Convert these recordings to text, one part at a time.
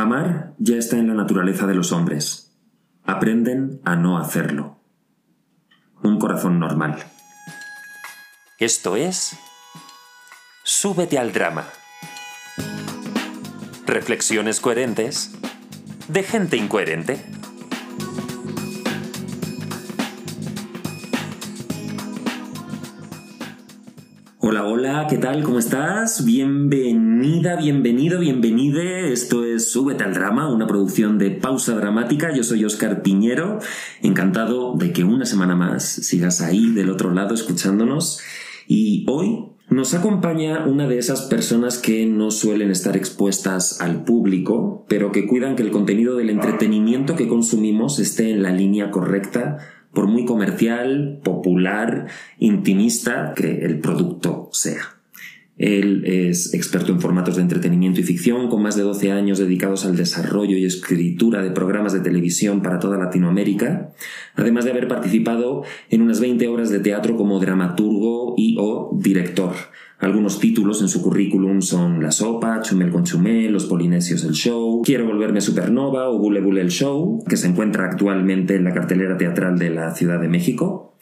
Amar ya está en la naturaleza de los hombres. Aprenden a no hacerlo. Un corazón normal. Esto es... Súbete al drama. Reflexiones coherentes de gente incoherente. Hola, hola, ¿qué tal? ¿Cómo estás? Bienvenida, bienvenido, bienvenide. Esto es Súbete al Drama, una producción de pausa dramática. Yo soy Oscar Piñero, encantado de que una semana más sigas ahí del otro lado escuchándonos. Y hoy nos acompaña una de esas personas que no suelen estar expuestas al público, pero que cuidan que el contenido del entretenimiento que consumimos esté en la línea correcta por muy comercial, popular, intimista que el producto sea. Él es experto en formatos de entretenimiento y ficción, con más de 12 años dedicados al desarrollo y escritura de programas de televisión para toda Latinoamérica, además de haber participado en unas 20 horas de teatro como dramaturgo y o director, algunos títulos en su currículum son La Sopa, Chumel con Chumel, Los Polinesios el Show, Quiero volverme supernova o Bule Bule el Show, que se encuentra actualmente en la cartelera teatral de la Ciudad de México.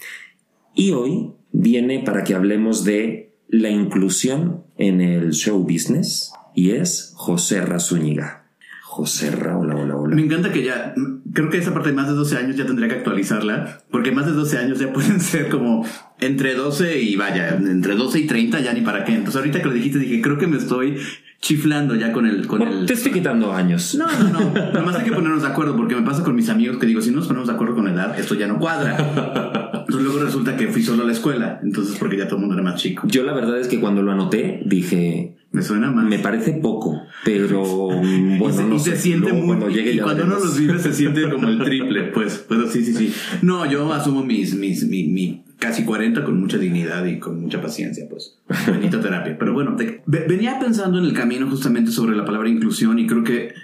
Y hoy viene para que hablemos de la inclusión en el show business y es José Razúñiga. José Ra, hola, hola, hola. Me encanta que ya, creo que esa parte de más de 12 años ya tendría que actualizarla, porque más de 12 años ya pueden ser como entre 12 y vaya, entre 12 y 30 ya ni para qué. Entonces ahorita que lo dijiste dije, creo que me estoy chiflando ya con el... Con el... Te estoy quitando años. No, no, no. Nada más hay que ponernos de acuerdo porque me pasa con mis amigos que digo, si no nos ponemos de acuerdo con la edad, esto ya no cuadra. Entonces luego resulta que fui solo a la escuela, entonces porque ya todo el mundo era más chico. Yo la verdad es que cuando lo anoté dije... Me suena más. Me parece poco, pero bueno, y se, no y se sé. siente muy cuando llegue y cuando uno veremos. los vive se siente como el triple, pues. Pero sí, sí, sí. No, yo asumo mis, mis, mi, mi casi 40 con mucha dignidad y con mucha paciencia, pues. Bendita terapia. Pero bueno, te- ve- venía pensando en el camino justamente sobre la palabra inclusión y creo que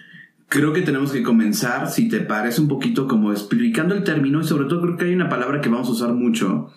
creo que tenemos que comenzar, si te parece un poquito como explicando el término y sobre todo creo que hay una palabra que vamos a usar mucho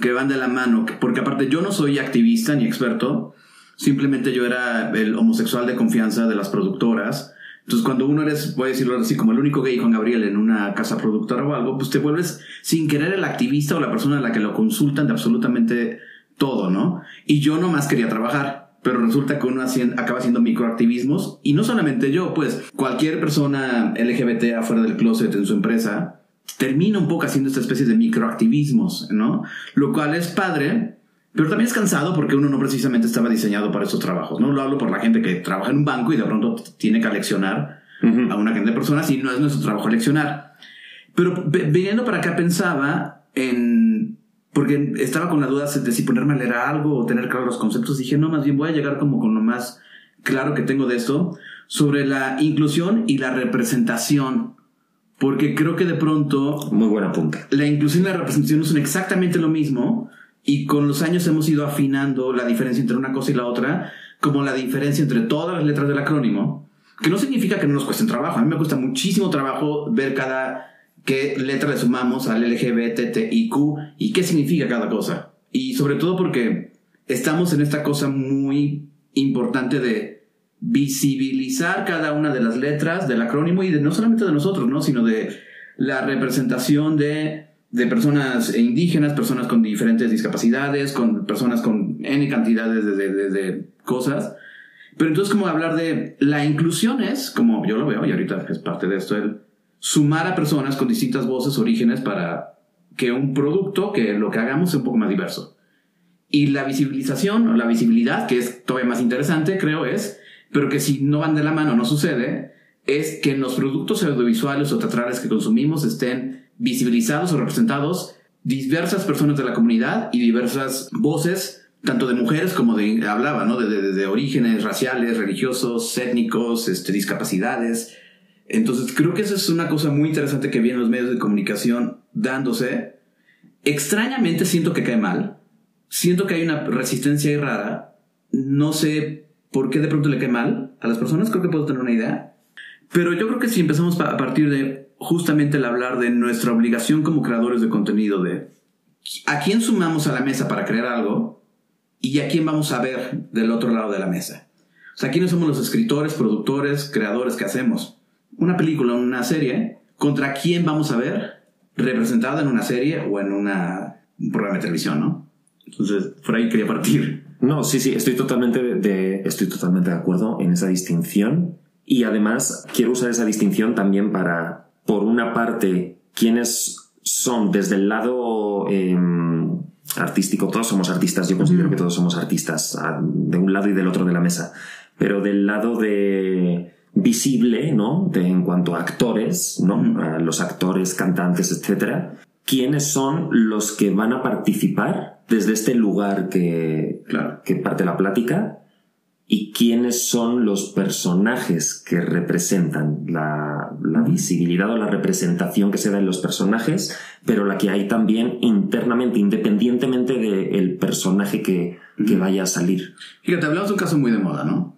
que van de la mano, que- porque aparte yo no soy activista ni experto, simplemente yo era el homosexual de confianza de las productoras. Entonces, cuando uno eres, voy a decirlo así, como el único gay Juan Gabriel en una casa productora o algo, pues te vuelves sin querer el activista o la persona a la que lo consultan de absolutamente todo, ¿no? Y yo nomás quería trabajar, pero resulta que uno acaba haciendo microactivismos y no solamente yo, pues cualquier persona LGBT afuera del closet en su empresa termina un poco haciendo esta especie de microactivismos, ¿no? Lo cual es padre, pero también es cansado porque uno no precisamente estaba diseñado para esos trabajos, ¿no? Lo hablo por la gente que trabaja en un banco y de pronto tiene que aleccionar a una cantidad de personas y no es nuestro trabajo leccionar. Pero viniendo para acá pensaba en... Porque estaba con la duda de si ponerme a leer algo o tener claros los conceptos. Dije, no, más bien voy a llegar como con lo más claro que tengo de esto sobre la inclusión y la representación. Porque creo que de pronto Muy buena punta. la inclusión y la representación no son exactamente lo mismo y con los años hemos ido afinando la diferencia entre una cosa y la otra, como la diferencia entre todas las letras del acrónimo, que no significa que no nos cuesten trabajo. A mí me cuesta muchísimo trabajo ver cada qué letra le sumamos al LGBTIQ y qué significa cada cosa. Y sobre todo porque estamos en esta cosa muy importante de visibilizar cada una de las letras del acrónimo y de no solamente de nosotros, ¿no? sino de la representación de, de personas indígenas, personas con diferentes discapacidades, con personas con N cantidades de, de- de- cosas. Pero entonces como hablar de la inclusión es, como yo lo veo, y ahorita es parte de esto, el sumar a personas con distintas voces, orígenes para que un producto, que lo que hagamos sea un poco más diverso. Y la visibilización o la visibilidad, que es todavía más interesante, creo es, pero que si no van de la mano no sucede, es que en los productos audiovisuales o teatrales que consumimos estén visibilizados o representados diversas personas de la comunidad y diversas voces, tanto de mujeres como de, hablaba, ¿no? De, de- de orígenes raciales, religiosos, étnicos, este, discapacidades. Entonces creo que esa es una cosa muy interesante que viene en los medios de comunicación dándose. Extrañamente siento que cae mal. Siento que hay una resistencia ahí. No sé por qué de pronto le cae mal a las personas. Creo que puedo tener una idea. Pero yo creo que si empezamos a partir de justamente el hablar de nuestra obligación como creadores de contenido, de a quién sumamos a la mesa para crear algo y a quién vamos a ver del otro lado de la mesa. O sea, ¿quiénes somos los escritores, productores, creadores que hacemos? Una película, una serie, ¿contra quién vamos a ver representada en una serie o en una, un programa de televisión, no? Entonces, por ahí quería partir. No, sí, sí, estoy totalmente de, estoy totalmente de acuerdo en esa distinción. Y además quiero usar esa distinción también para, por una parte, quienes son desde el lado em, artístico, todos somos artistas, yo considero que todos somos artistas, de un lado y del otro de la mesa, pero del lado de visible, ¿no? De, en cuanto a actores, ¿no? A los actores, cantantes, etcétera. ¿Quiénes son los que van a participar desde este lugar que, que parte la plática? ¿Y quiénes son los personajes que representan la, visibilidad o la representación que se da en los personajes, pero la que hay también internamente, independientemente del personaje que, que vaya a salir? Fíjate, hablamos de un caso muy de moda, ¿no?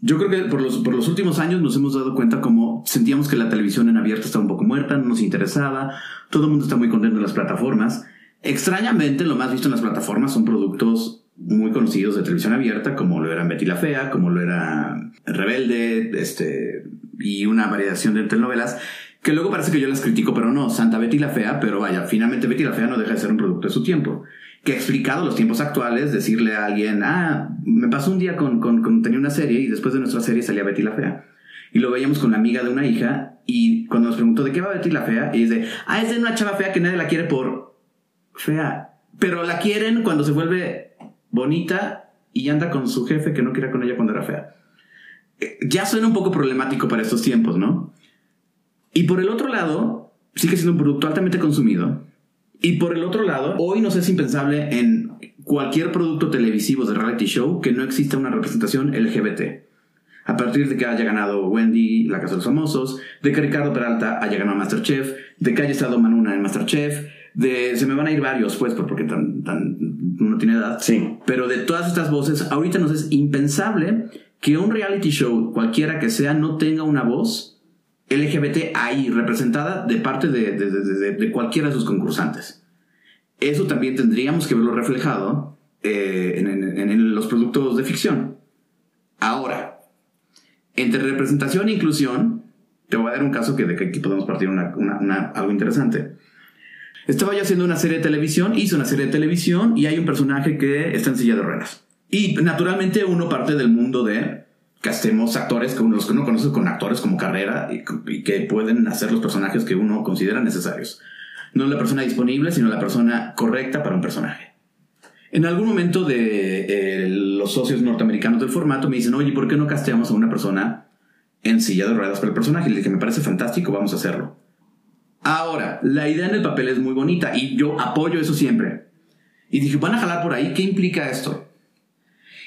Yo creo que por los, por los últimos años nos hemos dado cuenta como sentíamos que la televisión en abierto estaba un poco muerta, no nos interesaba, todo el mundo está muy contento en las plataformas. Extrañamente, lo más visto en las plataformas son productos muy conocidos de televisión abierta, como lo era Betty la Fea, como lo era Rebelde, este, y una variación de telenovelas, que luego parece que yo las critico, pero no, Santa Betty la Fea, pero vaya, finalmente Betty la Fea no deja de ser un producto de su tiempo que explicado los tiempos actuales, decirle a alguien, ah, me pasó un día con, con, tenía una serie y después de nuestra serie salía Betty la Fea. Y lo veíamos con la amiga de una hija y cuando nos preguntó de qué va Betty la Fea, y dice, ah, es de una chava fea que nadie la quiere por fea. Pero la quieren cuando se vuelve bonita y anda con su jefe que no quiera con ella cuando era fea. Eh, ya suena un poco problemático para estos tiempos, ¿no? Y por el otro lado, sigue siendo un producto altamente consumido y por el otro lado, hoy nos es impensable en cualquier producto televisivo de reality show que no exista una representación LGBT. A partir de que haya ganado Wendy, La Casa de los Famosos, de que Ricardo Peralta haya ganado Masterchef, de que haya estado Manuna en Masterchef, de se me van a ir varios, pues, porque tan, tan no tiene edad. Sí. Pero de todas estas voces, ahorita nos es impensable que un reality show, cualquiera que sea, no tenga una voz LGBT ahí representada de parte de, cualquiera de sus concursantes. Eso también tendríamos que verlo reflejado eh, en, los productos de ficción. Ahora, entre representación e inclusión, te voy a dar un caso que de que aquí podemos partir algo interesante. Estaba yo haciendo una serie de televisión, hice una serie de televisión y hay un personaje que está en silla de ruedas. Y naturalmente uno parte del mundo de castemos actores que uno, que conoce con actores como carrera y, que pueden hacer los personajes que uno considera necesarios. No la persona disponible, sino la persona correcta para un personaje. En algún momento de eh, los socios norteamericanos del formato me dicen, oye, ¿por qué no casteamos a una persona en silla de ruedas para el personaje? Y le dije, me parece fantástico, vamos a hacerlo. Ahora, la idea en el papel es muy bonita y yo apoyo eso siempre. Y dije, van a jalar por ahí, ¿qué implica esto?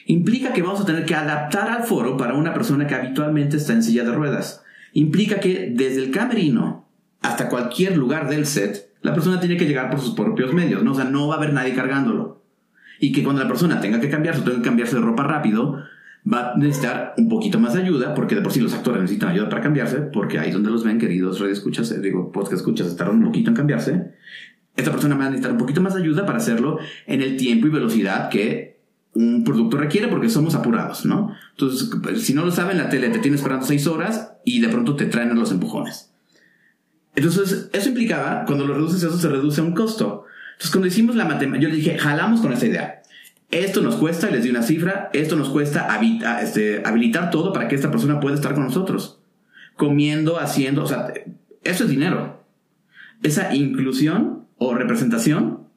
Implica que vamos a tener que adaptar al foro para una persona que habitualmente está en silla de ruedas. Implica que desde el camerino hasta cualquier lugar del set, la persona tiene que llegar por sus propios medios, ¿no? O sea, no va a haber nadie cargándolo. Y que cuando la persona tenga que cambiarse o tenga que cambiarse de ropa rápido, va a necesitar un poquito más de ayuda, porque de por sí los actores necesitan ayuda para cambiarse, porque ahí donde los ven, queridos escuchas, eh, digo, podcast escuchas, estarán un poquito en cambiarse. Esta persona va a necesitar un poquito más de ayuda para hacerlo en el tiempo y velocidad que un producto requiere porque somos apurados, ¿no? Entonces, si no lo saben, la tele te tiene esperando seis horas y de pronto te traen los empujones. Entonces, eso implicaba, cuando lo reduces eso, se reduce a un costo. Entonces, cuando hicimos la matemática, yo le dije, jalamos con esa idea. Esto nos cuesta, les di una cifra, esto nos cuesta este, habilitar todo para que esta persona pueda estar con nosotros. Comiendo, haciendo, o sea, eso es dinero. Esa inclusión o representación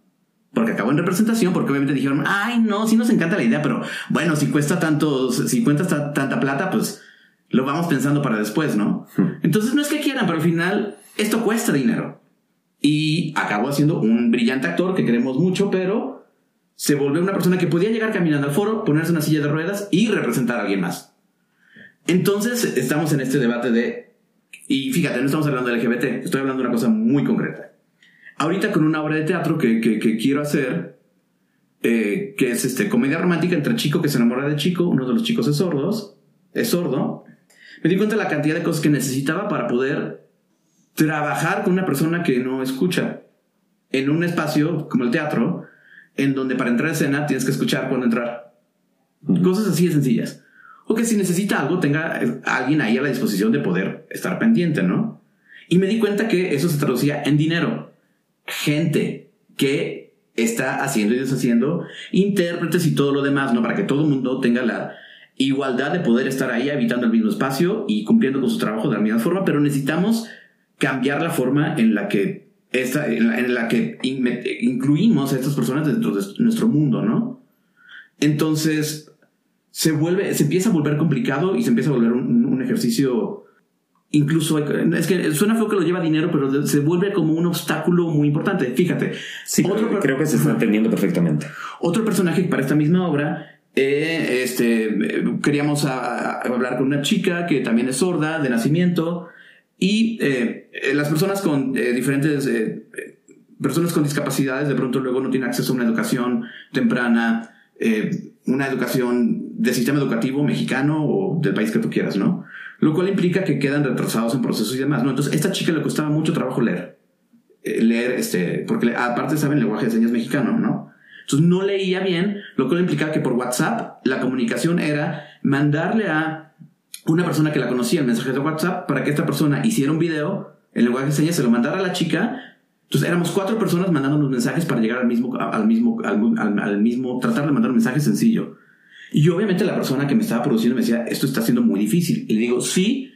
porque acabó en representación, porque obviamente dijeron, ay, no, sí nos encanta la idea, pero bueno, si cuesta tanto, si cuesta tanta plata, pues lo vamos pensando para después, ¿no? Hmm. Entonces no es que quieran, pero al final esto cuesta dinero. Y acabó siendo un brillante actor que queremos mucho, pero se volvió una persona que podía llegar caminando al foro, ponerse una silla de ruedas y representar a alguien más. Entonces estamos en este debate de, y fíjate, no estamos hablando de LGBT, estoy hablando de una cosa muy concreta ahorita con una obra de teatro que, quiero hacer, eh, que es este, comedia romántica entre chico que se enamora de chico, uno de los chicos es sordos, es sordo, me di cuenta de la cantidad de cosas que necesitaba para poder trabajar con una persona que no escucha en un espacio como el teatro, en donde para entrar a escena tienes que escuchar cuando entrar. Cosas así de sencillas. O que si necesita algo, tenga alguien ahí a la disposición de poder estar pendiente, ¿no? Y me di cuenta que eso se traducía en dinero. Gente que está haciendo y deshaciendo, intérpretes y todo lo demás, ¿no? Para que todo el mundo tenga la igualdad de poder estar ahí habitando el mismo espacio y cumpliendo con su trabajo de la misma forma, pero necesitamos cambiar la forma en la que esta, en la, que incluimos a estas personas dentro de nuestro mundo, ¿no? Entonces, se vuelve, se empieza a volver complicado y se empieza a volver un, ejercicio incluso es que suena feo que lo lleva dinero, pero se vuelve como un obstáculo muy importante. Fíjate. Sí, creo que se está entendiendo perfectamente. Otro personaje para esta misma obra, eh, este, queríamos hablar con una chica que también es sorda de nacimiento y eh, las personas con eh, diferentes personas con discapacidades de pronto luego no tienen acceso a una educación temprana, una educación del sistema educativo mexicano o del país que tú quieras, ¿no? Lo cual implica que quedan retrasados en procesos y demás, ¿no? Entonces, esta chica le costaba mucho trabajo leer. Eh, leer, este, porque aparte saben lenguaje de señas mexicano, ¿no? Entonces, no leía bien, lo cual implicaba que por WhatsApp la comunicación era mandarle a una persona que la conocía el mensaje de WhatsApp para que esta persona hiciera un video en lenguaje de señas, se lo mandara a la chica. Entonces éramos cuatro personas mandando unos mensajes para llegar al mismo, al mismo, al, al mismo, tratar de mandar un mensaje sencillo. Y obviamente la persona que me estaba produciendo me decía, esto está siendo muy difícil. Y le digo, sí,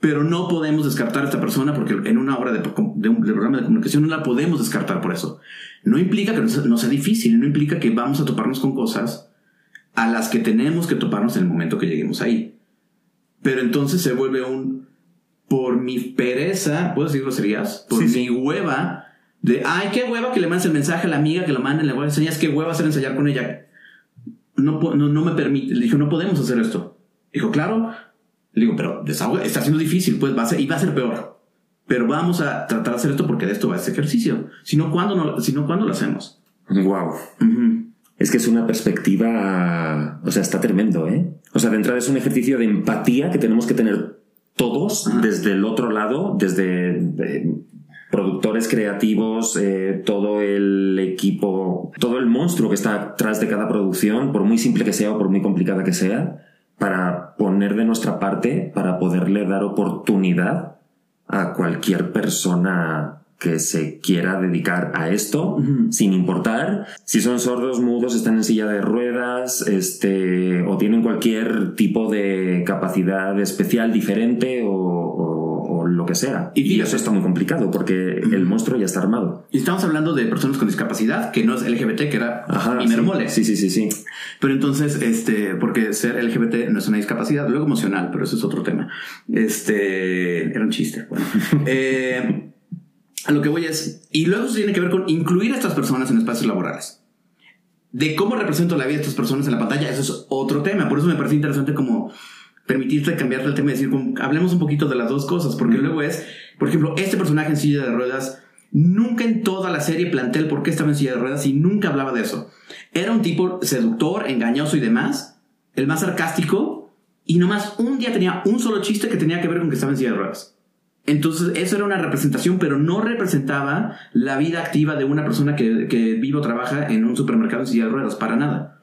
pero no podemos descartar a esta persona porque en una obra de, un, programa de comunicación no la podemos descartar por eso. No implica que no sea difícil, no implica que vamos a toparnos con cosas a las que tenemos que toparnos en el momento que lleguemos ahí. Pero entonces se vuelve un, por mi pereza, ¿puedo decir groserías? Por mi hueva, de, ay, qué hueva que le mandes el mensaje a la amiga que lo mande, le voy a enseñar, qué hueva hacer ensayar con ella no, no, no me permite. Le dije, no podemos hacer esto. Dijo, claro. Le digo, pero está siendo difícil, pues va a ser, y va a ser peor. Pero vamos a tratar de hacer esto porque de esto va este ejercicio. Si no, ¿cuándo, no, si no, ¿cuándo lo hacemos? Wow. Es que es una perspectiva, o sea, está tremendo, ¿eh? O sea, de entrada es un ejercicio de empatía que tenemos que tener todos desde el otro lado, desde productores creativos, eh, todo el equipo, todo el monstruo que está atrás de cada producción, por muy simple que sea o por muy complicada que sea, para poner de nuestra parte, para poderle dar oportunidad a cualquier persona que se quiera dedicar a esto, sin importar si son sordos, mudos, están en silla de ruedas, este, o tienen cualquier tipo de capacidad especial diferente o lo que sea. Y, eso está muy complicado porque el monstruo ya está armado. Y estamos hablando de personas con discapacidad, que no es LGBT, que era Ajá, Sí, sí, sí, sí. Pero entonces, este, porque ser LGBT no es una discapacidad, luego emocional, pero eso es otro tema. Este, era un chiste. Bueno. eh, a lo que voy es, y luego eso tiene que ver con incluir a estas personas en espacios laborales. De cómo represento la vida de estas personas en la pantalla, eso es otro tema. Por eso me parece interesante como permitirte cambiar el tema y decir, hablemos un poquito de las dos cosas, porque luego es, por ejemplo, este personaje en silla de ruedas, nunca en toda la serie plantea el por qué estaba en silla de ruedas y nunca hablaba de eso. Era un tipo seductor, engañoso y demás, el más sarcástico, y nomás un día tenía un solo chiste que tenía que ver con que estaba en silla de ruedas. Entonces, eso era una representación, pero no representaba la vida activa de una persona que, que vive o trabaja en un supermercado en silla de ruedas, para nada.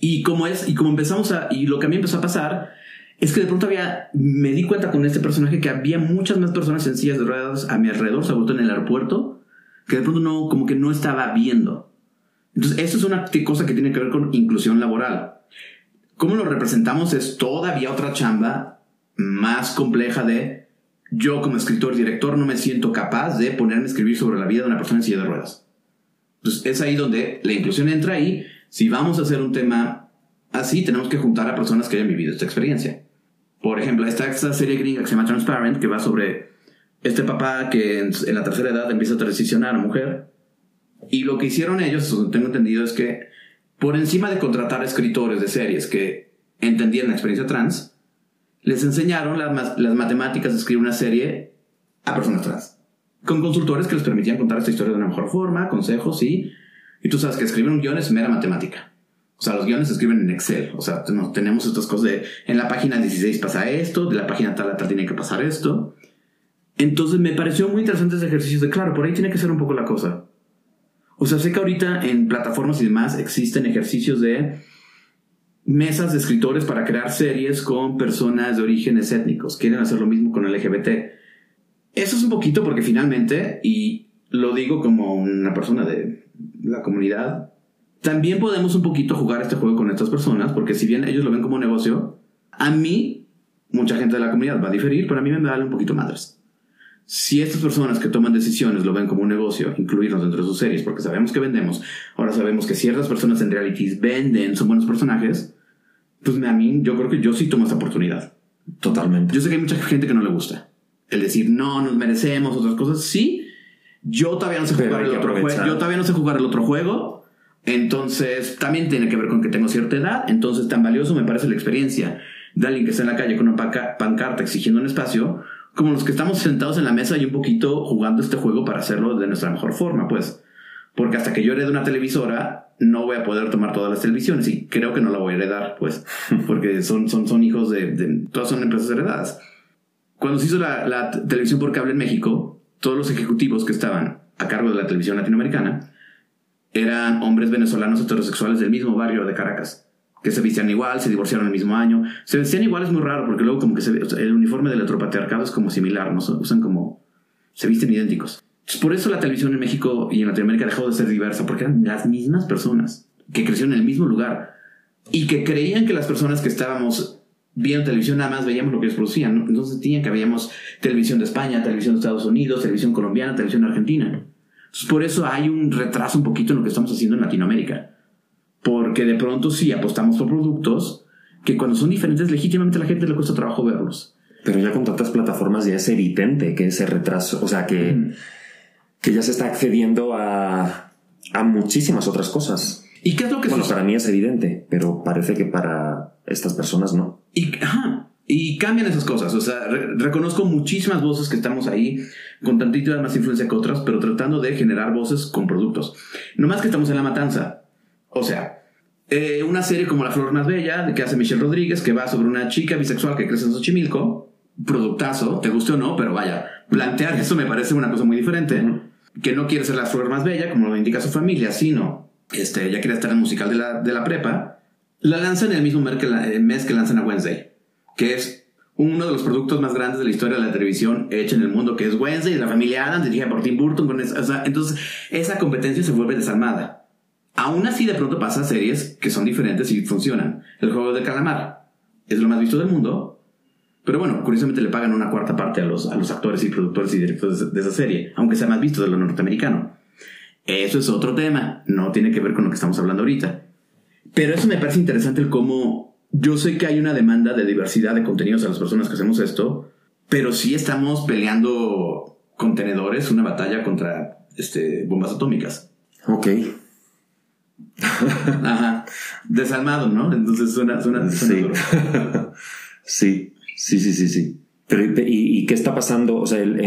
Y como es, y como empezamos a, y lo que a mí empezó a pasar, es que de pronto había, me di cuenta con este personaje que había muchas más personas en de ruedas a mi alrededor, sobre todo en el aeropuerto, que de pronto no, como que no estaba viendo. Entonces, eso es una cosa que tiene que ver con inclusión laboral. Cómo lo representamos es todavía otra chamba más compleja de yo como escritor y director no me siento capaz de ponerme a escribir sobre la vida de una persona en silla de ruedas. Entonces, es ahí donde la inclusión entra ahí. Si vamos a hacer un tema así, tenemos que juntar a personas que hayan vivido esta experiencia. Por ejemplo, está esta serie gringa que se llama Transparent, que va sobre este papá que en, la tercera edad empieza a transicionar a mujer. Y lo que hicieron ellos, tengo entendido, es que por encima de contratar escritores de series que entendían la experiencia trans, les enseñaron las, las matemáticas de escribir una serie a personas trans. Con consultores que les permitían contar esta historia de una mejor forma, consejos y... Y tú sabes que escribir un guion es mera matemática. O sea, los guiones se escriben en Excel. O sea, tenemos estas cosas de en la página 16 pasa esto, de la página tal a tal tiene que pasar esto. Entonces me pareció muy interesante ese ejercicio de, claro, por ahí tiene que ser un poco la cosa. O sea, sé que ahorita en plataformas y demás existen ejercicios de mesas de escritores para crear series con personas de orígenes étnicos. Quieren hacer lo mismo con LGBT. Eso es un poquito porque finalmente, y lo digo como una persona de la comunidad, también podemos un poquito jugar este juego con estas personas, porque si bien ellos lo ven como negocio, a mí, mucha gente de la comunidad va a diferir, pero a mí me vale un poquito madres. Si estas personas que toman decisiones lo ven como un negocio, incluirnos dentro de sus series, porque sabemos que vendemos, ahora sabemos que ciertas personas en realities venden, son buenos personajes, pues a mí yo creo que yo sí tomo esa oportunidad. Totalmente. Yo sé que hay mucha gente que no le gusta. El decir, no, nos merecemos otras cosas. Sí, yo todavía no sé jugar el otro juego. Yo todavía no sé jugar el otro juego. Entonces, también tiene que ver con que tengo cierta edad. Entonces, tan valioso me parece la experiencia de alguien que está en la calle con una panca- pancarta exigiendo un espacio, como los que estamos sentados en la mesa y un poquito jugando este juego para hacerlo de nuestra mejor forma, pues. Porque hasta que yo herede una televisora, no voy a poder tomar todas las televisiones y creo que no la voy a heredar, pues. Porque son, son, son hijos de, de- Todas son empresas heredadas. Cuando se hizo la, la televisión por cable en México, todos los ejecutivos que estaban a cargo de la televisión latinoamericana eran hombres venezolanos heterosexuales del mismo barrio de Caracas, que se vestían igual, se divorciaron el mismo año. Se vestían igual es muy raro porque luego como que se o sea, el uniforme del heteropatriarcado es como similar, no usan como se visten idénticos. Por eso la televisión en México y en Latinoamérica dejó de ser diversa, porque eran las mismas personas que crecieron en el mismo lugar y que creían que las personas que estábamos viendo televisión nada más veíamos lo que ellos producían. ¿no? Entonces tenían que veíamos televisión de España, televisión de Estados Unidos, televisión colombiana, televisión argentina. Por eso hay un retraso un poquito en lo que estamos haciendo en Latinoamérica. Porque de pronto sí apostamos por productos que cuando son diferentes legítimamente a la gente le cuesta trabajo verlos. Pero ya con tantas plataformas ya es evidente que ese retraso, o sea, que, que ya se está accediendo a, a muchísimas otras cosas. ¿Y qué es lo que Bueno, sucede? para mí es evidente, pero parece que para estas personas no. Y, ajá, y cambian esas cosas. O sea, re- reconozco muchísimas voces que estamos ahí con tantita más influencia que otras, pero tratando de generar voces con productos. No más que estamos en la matanza. O sea, eh, una serie como La Flor Más Bella, que hace Michelle Rodríguez, que va sobre una chica bisexual que crece en Xochimilco. Productazo, te guste o no, pero vaya, plantear eso me parece una cosa muy diferente. Que no quiere ser la flor más bella, como lo indica su familia, sino este, ella quiere estar en el musical de la, de la prepa. La lanzan en el mismo mes que, la- eh, mes que lanzan a Wednesday, que es uno de los productos más grandes de la historia de la televisión hecha en el mundo, que es Wednesday, de la familia Adams, dirigida por Tim Burton. Entonces, esa competencia se vuelve desalmada. Aún así, de pronto pasa series que son diferentes y funcionan. El juego de calamar es lo más visto del mundo, pero bueno, curiosamente le pagan una cuarta parte a los, a los actores y productores y directores de esa serie, aunque sea más visto de lo norteamericano. Eso es otro tema, no tiene que ver con lo que estamos hablando ahorita. Pero eso me parece interesante el cómo yo sé que hay una demanda de diversidad de contenidos a las personas que hacemos esto, pero sí estamos peleando contenedores, una batalla contra este, bombas atómicas. Ok. Ajá. Desalmado, ¿no? Entonces suena, suena, suena Sí. sí, sí, sí, sí. Pero, ¿y, y qué está pasando? O sea, en,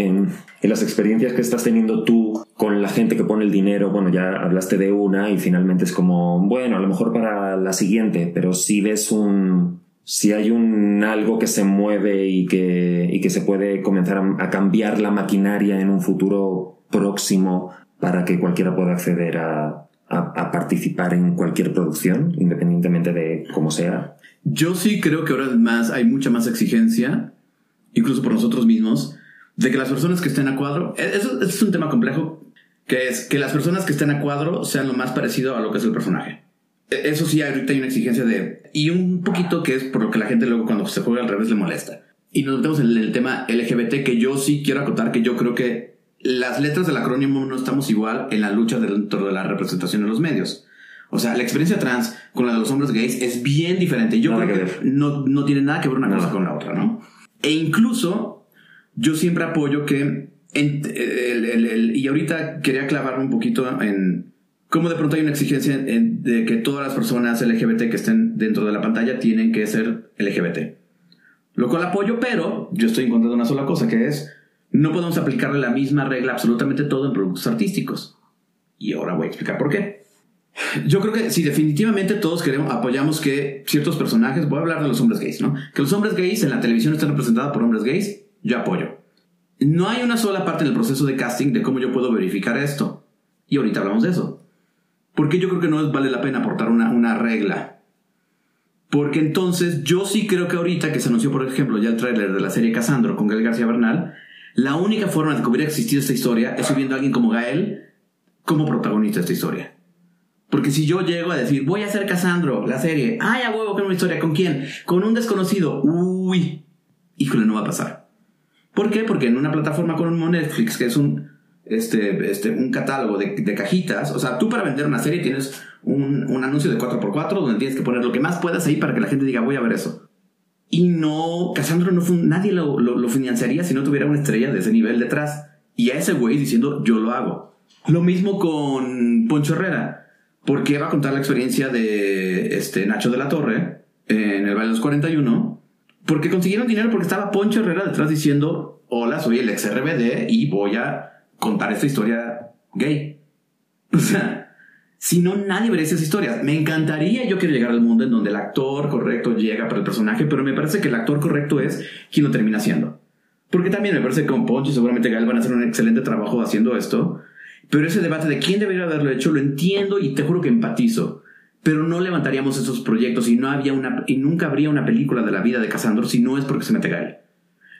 en las experiencias que estás teniendo tú con la gente que pone el dinero, bueno, ya hablaste de una y finalmente es como, bueno, a lo mejor para la siguiente, pero si ves un, si hay un algo que se mueve y que, y que se puede comenzar a, cambiar la maquinaria en un futuro próximo para que cualquiera pueda acceder a, a- a participar en cualquier producción, independientemente de cómo sea. Yo sí creo que ahora más, hay mucha más exigencia, incluso por nosotros mismos, de que las personas que estén a cuadro, e- eso, eso es un tema complejo, que es que las personas que estén a cuadro sean lo más parecido a lo que es el personaje. E- Eso sí, ahorita hay una exigencia de... Y un poquito que es por lo que la gente luego cuando se juega al revés le molesta. Y nos metemos en el tema LGBT, que yo sí quiero acotar que yo creo que las letras del acrónimo no estamos igual en la lucha dentro de la representación en los medios. O sea, la experiencia trans con la de los hombres gays es bien diferente. Yo Nada creo que no, no tiene nada que ver una cosa con la otra, ¿no? E incluso yo siempre apoyo que... en- el- el- y ahorita quería clavarme un poquito en cómo de pronto hay una exigencia en- de que todas las personas LGBT que estén dentro de la pantalla tienen que ser LGBT. Lo cual apoyo, pero yo estoy en contra de una sola cosa, que es no podemos aplicarle la misma regla absolutamente todo en productos artísticos. Y ahora voy a explicar por qué. Yo creo que si definitivamente todos queremos, apoyamos que ciertos personajes, voy a hablar de los hombres gays, ¿no? Que los hombres gays en la televisión estén representados por hombres gays, yo apoyo. No hay una sola parte en el proceso de casting de cómo yo puedo verificar esto. Y ahorita hablamos de eso. Porque yo creo que no vale la pena aportar una, una regla. Porque entonces yo sí creo que ahorita que se anunció, por ejemplo, ya el tráiler de la serie Casandro con Gael García Bernal, la única forma de que hubiera existido esta historia es subiendo a alguien como Gael como protagonista de esta historia. Porque si yo llego a decir, voy a hacer Casandro, la serie, ay, a huevo, que una historia, ¿con quién? Con un desconocido, uy, híjole, no va a pasar. ¿Por qué? Porque en una plataforma como Netflix, que es un, este, este, un catálogo de, de cajitas, o sea, tú para vender una serie tienes un, un anuncio de 4x4 donde tienes que poner lo que más puedas ahí para que la gente diga, voy a ver eso. Y no, Casandro no fue, nadie lo, lo, lo financiaría si no tuviera una estrella de ese nivel detrás. Y a ese güey diciendo, yo lo hago. Lo mismo con Poncho Herrera porque va a contar la experiencia de este Nacho de la Torre en el Baile de los 41, porque consiguieron dinero porque estaba Poncho Herrera detrás diciendo, hola, soy el ex RBD y voy a contar esta historia gay. O sea, si no, nadie vería esas historias. Me encantaría, yo quiero llegar al mundo en donde el actor correcto llega para el personaje, pero me parece que el actor correcto es quien lo termina haciendo. Porque también me parece que con Poncho y seguramente Gael van a hacer un excelente trabajo haciendo esto. Pero ese debate de quién debería haberlo hecho lo entiendo y te juro que empatizo. Pero no levantaríamos esos proyectos y no había una y nunca habría una película de la vida de Cassandra si no es porque se mete Gael.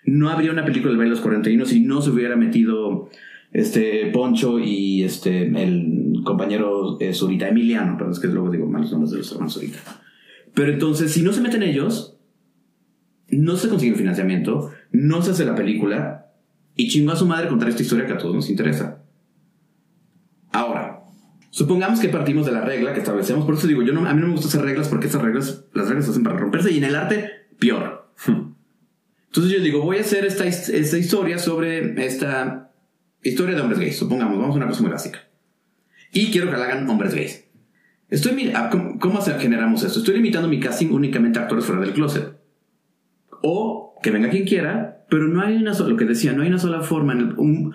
No habría una película del baile de los 41 si no se hubiera metido este Poncho y este el compañero eh, Zurita Emiliano, pero es que luego digo malos nombres de los hermanos Zurita. Pero entonces, si no se meten ellos, no se consigue financiamiento, no se hace la película y chingó a su madre contar esta historia que a todos nos interesa. Ahora, supongamos que partimos de la regla que establecemos, por eso digo, yo no, a mí no me gusta hacer reglas porque estas reglas, las reglas se hacen para romperse y en el arte, peor. Entonces yo digo, voy a hacer esta, esta historia sobre esta historia de hombres gays, supongamos, vamos a una cosa muy básica. Y quiero que la hagan hombres gays. Estoy, ¿cómo, ¿Cómo generamos esto? Estoy limitando mi casting únicamente a actores fuera del closet. O que venga quien quiera, pero no hay una sola, lo que decía, no hay una sola forma, en el, un,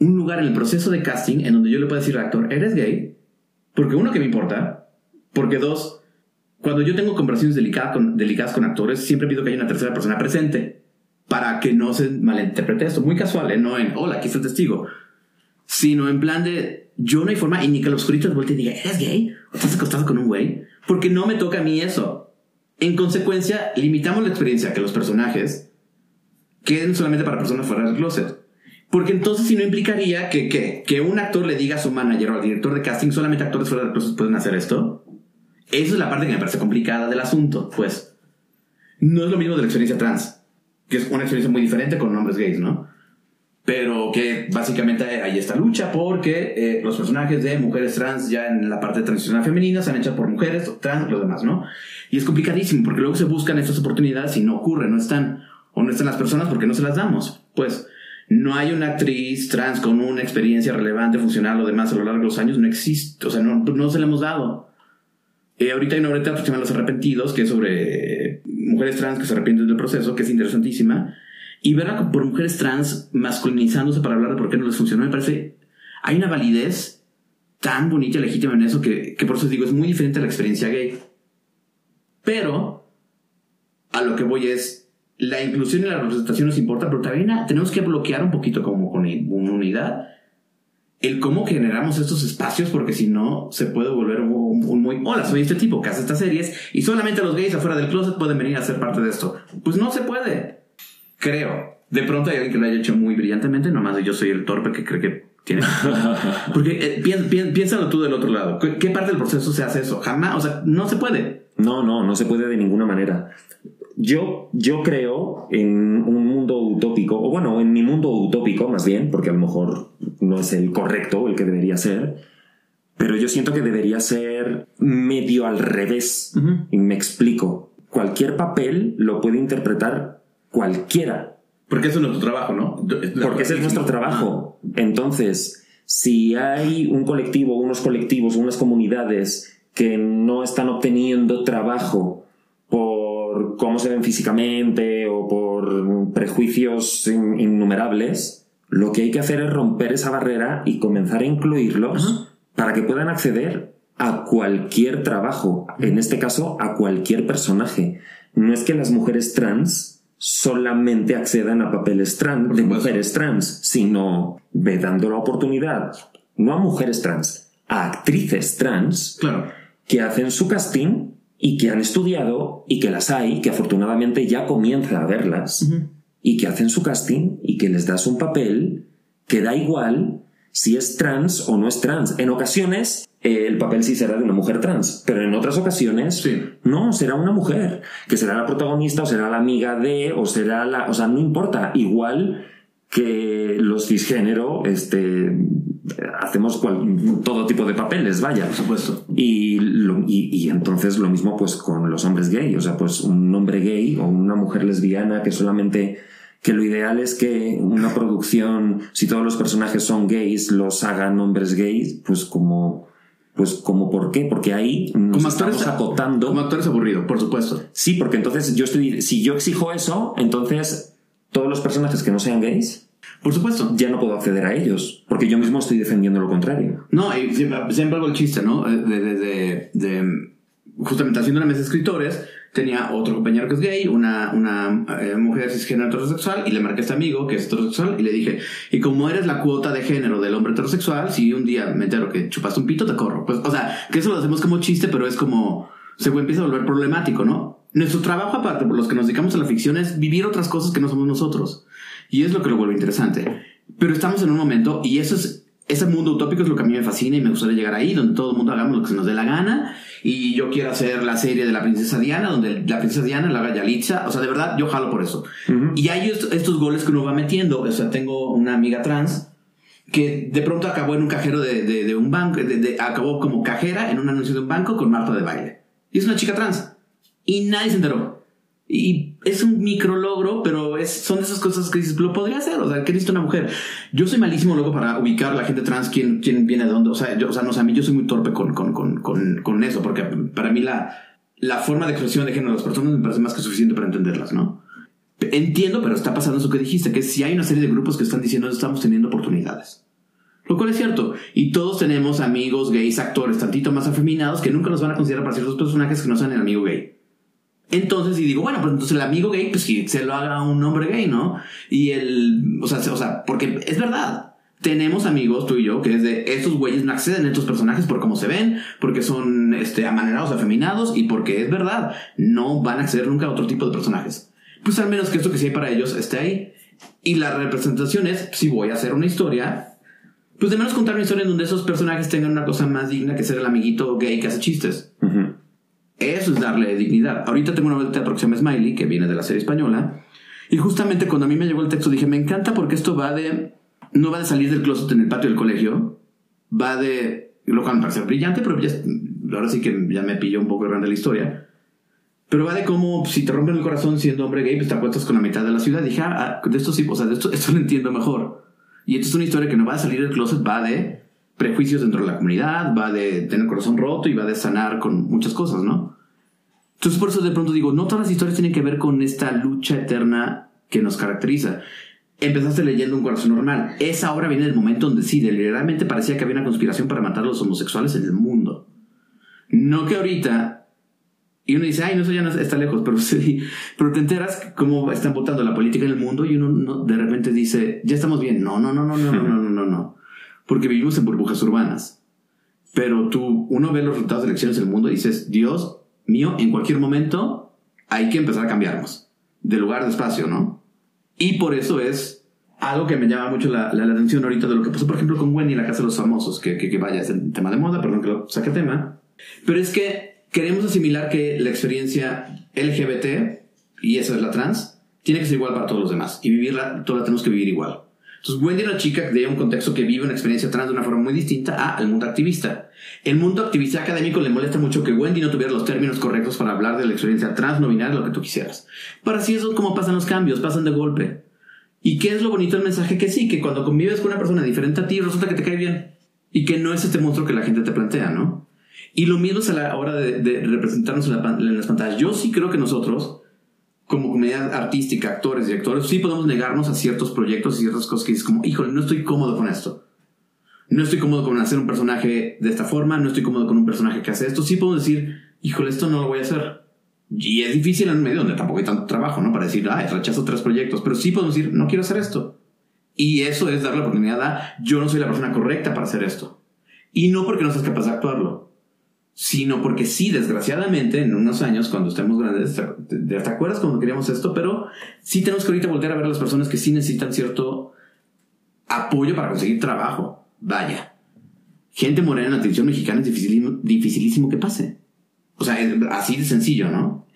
un lugar en el proceso de casting en donde yo le pueda decir al actor, ¿eres gay? Porque uno, que me importa. Porque dos, cuando yo tengo conversaciones delicadas con, actores, siempre pido que haya una tercera persona presente para que no se malinterprete esto. Muy casual, ¿eh? No en, hola, aquí está el testigo. Sino en plan de, yo no hay forma, y ni que el oscurito vuelta y diga, ¿eres gay? ¿O estás acostado con un güey? Porque no me toca a mí eso. En consecuencia, limitamos la experiencia que los personajes queden solamente para personas fuera del closet. Porque entonces si no implicaría que, que, que, un actor le diga a su manager o al director de casting, solamente actores fuera de closet pueden hacer esto. Esa es la parte que me parece complicada del asunto, pues. No es lo mismo de la experiencia trans, que es una experiencia muy diferente con hombres gays, ¿no? Pero que básicamente hay esta lucha porque eh, los personajes de mujeres trans ya en la parte transicional femenina se han hecho por mujeres trans, lo demás, ¿no? Y es complicadísimo porque luego se buscan estas oportunidades y no ocurre, no están, o no están las personas porque no se las damos, pues no hay una actriz trans con una experiencia relevante, funcional o demás a lo largo de los años, no existe, o sea, no, no se le hemos dado. Eh, ahorita hay una obra que se llama Los Arrepentidos, que es sobre mujeres trans que se arrepienten del proceso, que es interesantísima. Y verla por mujeres trans masculinizándose para hablar de por qué no les funcionó, me parece. Hay una validez tan bonita y legítima en eso que, que por eso digo, es muy diferente a la experiencia gay. Pero, a lo que voy es, la inclusión y la representación nos importa, pero también tenemos que bloquear un poquito como con una unidad el cómo generamos estos espacios, porque si no, se puede volver un, un, muy, hola, soy este tipo que hace estas series y solamente los gays afuera del closet pueden venir a ser parte de esto. Pues no se puede. Creo. De pronto hay alguien que lo haya hecho muy brillantemente, nomás yo soy el torpe que cree que tiene. Porque eh, pi, pi, piénsalo tú del otro lado. ¿Qué, ¿Qué parte del proceso se hace eso? Jamás, o sea, no se puede. No, no, no se puede de ninguna manera. Yo, yo creo en un mundo utópico, o bueno, en mi mundo utópico más bien, porque a lo mejor no es el correcto, el que debería ser, pero yo siento que debería ser medio al revés. Uh -huh. Y me explico. Cualquier papel lo puede interpretar cualquiera. Porque eso es nuestro trabajo, ¿no? Porque ese es nuestro trabajo. Entonces, si hay un colectivo, unos colectivos, unas comunidades que no están obteniendo trabajo por cómo se ven físicamente o por prejuicios innumerables, lo que hay que hacer es romper esa barrera y comenzar a incluirlos uh -huh. para que puedan acceder a cualquier trabajo, en este caso a cualquier personaje. No es que las mujeres trans solamente accedan a papeles trans de mujeres trans, sino ve dando la oportunidad no a mujeres trans, a actrices trans claro. que hacen su casting y que han estudiado y que las hay, que afortunadamente ya comienza a verlas y que hacen su casting y que les das un papel que da igual si es trans o no es trans. En ocasiones eh, el papel sí será de una mujer trans, pero en otras ocasiones Sí. no, será una mujer, que será la protagonista o será la amiga de o será la, o sea, no importa, igual que los cisgénero, este, hacemos cual- todo tipo de papeles, vaya. Por supuesto. Y, lo- y, y entonces lo mismo pues con los hombres gay, o sea, pues un hombre gay o una mujer lesbiana que solamente que lo ideal es que una producción, si todos los personajes son gays, los hagan hombres gays, pues como, pues como por qué, porque ahí nos Como estamos actores, acotando. como actores aburrido, por supuesto. Sí, porque entonces yo estoy, si yo exijo eso, entonces todos los personajes que no sean gays Por supuesto. ya no puedo acceder a ellos, porque yo mismo estoy defendiendo lo contrario. No, y siempre, siempre hago el chiste, ¿no? Eh, De, de, de, de- justamente haciendo una mesa de escritores, tenía otro compañero que es gay, una, una eh, mujer cisgénero heterosexual, y le marqué a este amigo que es heterosexual, y le dije, y como eres la cuota de género del hombre heterosexual, si un día me entero que chupaste un pito, te corro. Pues, o sea, que eso lo hacemos como chiste, pero es como, se empieza a volver problemático, ¿no? Nuestro trabajo, aparte, por los que nos dedicamos a la ficción, es vivir otras cosas que no somos nosotros. Y es lo que lo vuelve interesante. Pero estamos en un momento, y eso es, ese mundo utópico es lo que a mí me fascina y me gustaría llegar ahí, donde todo el mundo hagamos lo que se nos dé la gana. Y yo quiero hacer la serie de la princesa Diana, donde la princesa Diana la haga Yalitza. O sea, de verdad, yo jalo por eso. Y hay est- estos goles que uno va metiendo. O sea, tengo una amiga trans que de pronto acabó en un cajero de, de- de un banco, de- acabó como cajera en un anuncio de un banco con Marta de baile. Y es una chica trans. Y nadie se enteró. Y es un micro logro, pero es, son de esas cosas que dices, lo podría hacer, o sea, que necesita una mujer. Yo soy malísimo luego para ubicar la gente trans, quién, quién viene de dónde, o sea, yo, o sea, no sé, a mí yo soy muy torpe con, con, con, con, con eso, porque para mí la, la forma de expresión de género de las personas me parece más que suficiente para entenderlas, ¿no? Entiendo, pero está pasando eso que dijiste, que si hay una serie de grupos que están diciendo estamos teniendo oportunidades. Lo cual es cierto. Y todos tenemos amigos gays, actores, tantito más afeminados, que nunca los van a considerar para ciertos personajes que no sean el amigo gay. Entonces, y digo, bueno, pues entonces el amigo gay, pues que se lo haga a un hombre gay, ¿no? Y el, o sea, se- o sea, porque es verdad. Tenemos amigos, tú y yo, que es de estos güeyes no acceden a estos personajes por cómo se ven, porque son este, amanerados, afeminados, y porque es verdad, no van a acceder nunca a otro tipo de personajes. Pues al menos que esto que sí hay para ellos esté ahí. Y la representación es, si voy a hacer una historia, pues de menos contar una historia en donde esos personajes tengan una cosa más digna que ser el amiguito gay que hace chistes. Eso es darle dignidad. Ahorita tengo una obra de teatro que se llama Smiley, que viene de la serie española. Y justamente cuando a mí me llegó el texto dije, me encanta porque esto va de... No va de salir del closet en el patio del colegio. Va de... Lo cual me parece brillante, pero ya, ahora sí que ya me pilló un poco grande la historia. Pero va de cómo si te rompen el corazón siendo hombre gay, pues te acuestas con la mitad de la ciudad. Dije, ah, ah, de esto sí, o sea, de esto, esto lo entiendo mejor. Y esto es una historia que no va a salir del closet, va de prejuicios dentro de la comunidad, va de tener corazón roto y va de sanar con muchas cosas, ¿no? Entonces por eso de pronto digo, no todas las historias tienen que ver con esta lucha eterna que nos caracteriza. Empezaste leyendo Un corazón normal. Esa obra viene del momento donde sí, deliberadamente parecía que había una conspiración para matar a los homosexuales en el mundo. No que ahorita... Y uno dice, ay, no, eso ya no está lejos, pero sí. Pero te enteras cómo están votando la política en el mundo y uno no- de repente dice, ya estamos bien. No, no, no, no, no, no, no, no, no. Porque vivimos en burbujas urbanas. Pero tú, uno ve los resultados de elecciones del mundo y dices, Dios mío, en cualquier momento hay que empezar a cambiarnos de lugar, de espacio, ¿no? Y por eso es algo que me llama mucho la, la- la atención ahorita de lo que pasó, por ejemplo, con Wendy en la Casa de los Famosos, que, que, que vaya, es el tema de moda, perdón que lo saque tema. Pero es que queremos asimilar que la experiencia LGBT, y esa es la trans, tiene que ser igual para todos los demás. Y vivirla, todos la tenemos que vivir igual. Entonces, Wendy era una chica de un contexto que vive una experiencia trans de una forma muy distinta al mundo activista. El mundo activista académico le molesta mucho que Wendy no tuviera los términos correctos para hablar de la experiencia trans, no lo que tú quisieras. Para así eso es como pasan los cambios, pasan de golpe. ¿Y qué es lo bonito del mensaje? Que sí, que cuando convives con una persona diferente a ti, resulta que te cae bien. Y que no es este monstruo que la gente te plantea, ¿no? Y lo mismo es a la hora de, representarnos en las pantallas. Yo sí creo que nosotros, como comunidad artística, actores, directores, sí podemos negarnos a ciertos proyectos y ciertas cosas que dices como, híjole, no estoy cómodo con esto. No estoy cómodo con hacer un personaje de esta forma, no estoy cómodo con un personaje que hace esto. Sí puedo decir, híjole, esto no lo voy a hacer. Y es difícil en un medio donde tampoco hay tanto trabajo, ¿no? Para decir, ay, rechazo tres proyectos. Pero sí podemos decir, no quiero hacer esto. Y eso es darle la oportunidad a, yo no soy la persona correcta para hacer esto. Y no porque no seas capaz de actuarlo, sino porque sí, desgraciadamente, en unos años, cuando estemos grandes, ¿te, acuerdas cuando queríamos esto? Pero sí tenemos que ahorita volver a ver a las personas que sí necesitan cierto apoyo para conseguir trabajo. Vaya. Gente morena en la televisión mexicana es dificilísimo, dificilísimo que pase. O sea, es así de sencillo, ¿no?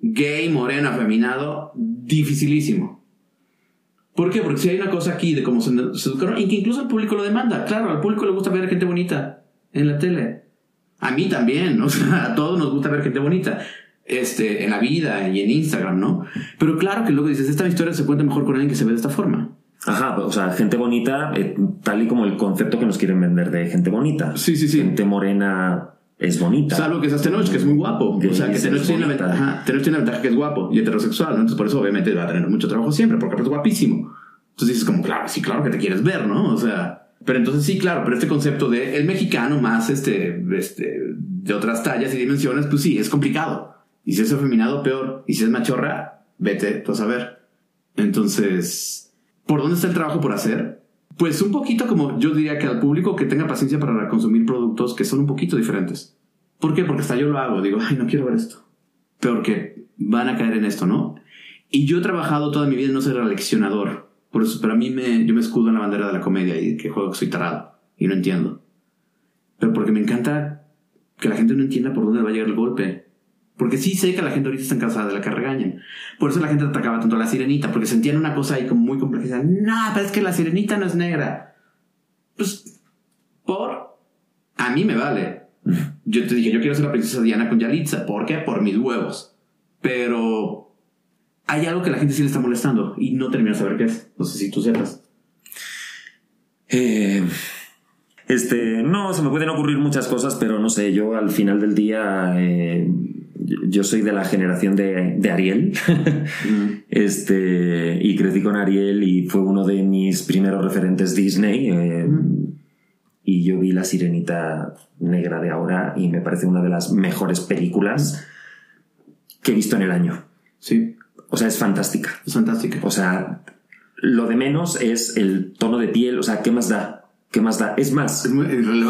Gay, moreno, afeminado, dificilísimo. ¿Por qué? Porque si hay una cosa aquí de cómo se, se educaron y que incluso el público lo demanda. Claro, al público le gusta ver gente bonita en la tele. A mí también, o sea, a todos nos gusta ver gente bonita. Este, en la vida y en Instagram, ¿no? Pero claro que luego dices, esta historia se cuenta mejor con alguien que se ve de esta forma. Ajá, o sea, gente bonita, eh, tal y como el concepto que nos quieren vender de gente bonita. Sí, sí, sí. Gente morena es bonita. Salvo que es Tenoch, que es muy guapo. O sea, que Tenoch tiene, bonita. ventaja, Tenoch tiene la ventaja que es guapo y heterosexual, ¿no? Entonces por eso obviamente va a tener mucho trabajo siempre, porque es guapísimo. Entonces dices como, claro, sí, claro que te quieres ver, ¿no? O sea, pero entonces sí, claro, pero este concepto de el mexicano más este, este, de otras tallas y dimensiones, pues sí, es complicado. Y si es afeminado, peor. Y si es machorra, vete tú a saber. Entonces, ¿por dónde está el trabajo por hacer? Pues un poquito como yo diría que al público que tenga paciencia para consumir productos que son un poquito diferentes. ¿Por qué? Porque hasta yo lo hago. Digo, ay, no quiero ver esto. Peor que van a caer en esto, ¿no? Y yo he trabajado toda mi vida en no ser aleccionador. Por eso, pero a mí me, yo me escudo en la bandera de la comedia y que juego que soy tarado. Y no entiendo. Pero porque me encanta que la gente no entienda por dónde va a llegar el golpe. Porque sí sé que la gente ahorita está cansada de la que regañan. Por eso la gente atacaba tanto a la sirenita, porque sentían una cosa ahí como muy compleja. No, pero es que la sirenita no es negra. Pues, por. A mí me vale. Yo te dije, yo quiero ser la princesa Diana con Yalitza. ¿Por qué? Por mis huevos. Pero hay algo que la gente sí le está molestando y no termino de saber qué es. No sé si tú sepas. Eh, este, no, se me pueden ocurrir muchas cosas, pero no sé, yo al final del día, eh, yo soy de la generación de, de Ariel, este, y crecí con Ariel y fue uno de mis primeros referentes Disney. eh, Y yo vi La Sirenita Negra de ahora y me parece una de las mejores películas que he visto en el año. Sí, O sea, es fantástica. es fantástica. O sea, lo de menos es el tono de piel. O sea, ¿qué más da? ¿Qué más da? Es más, Es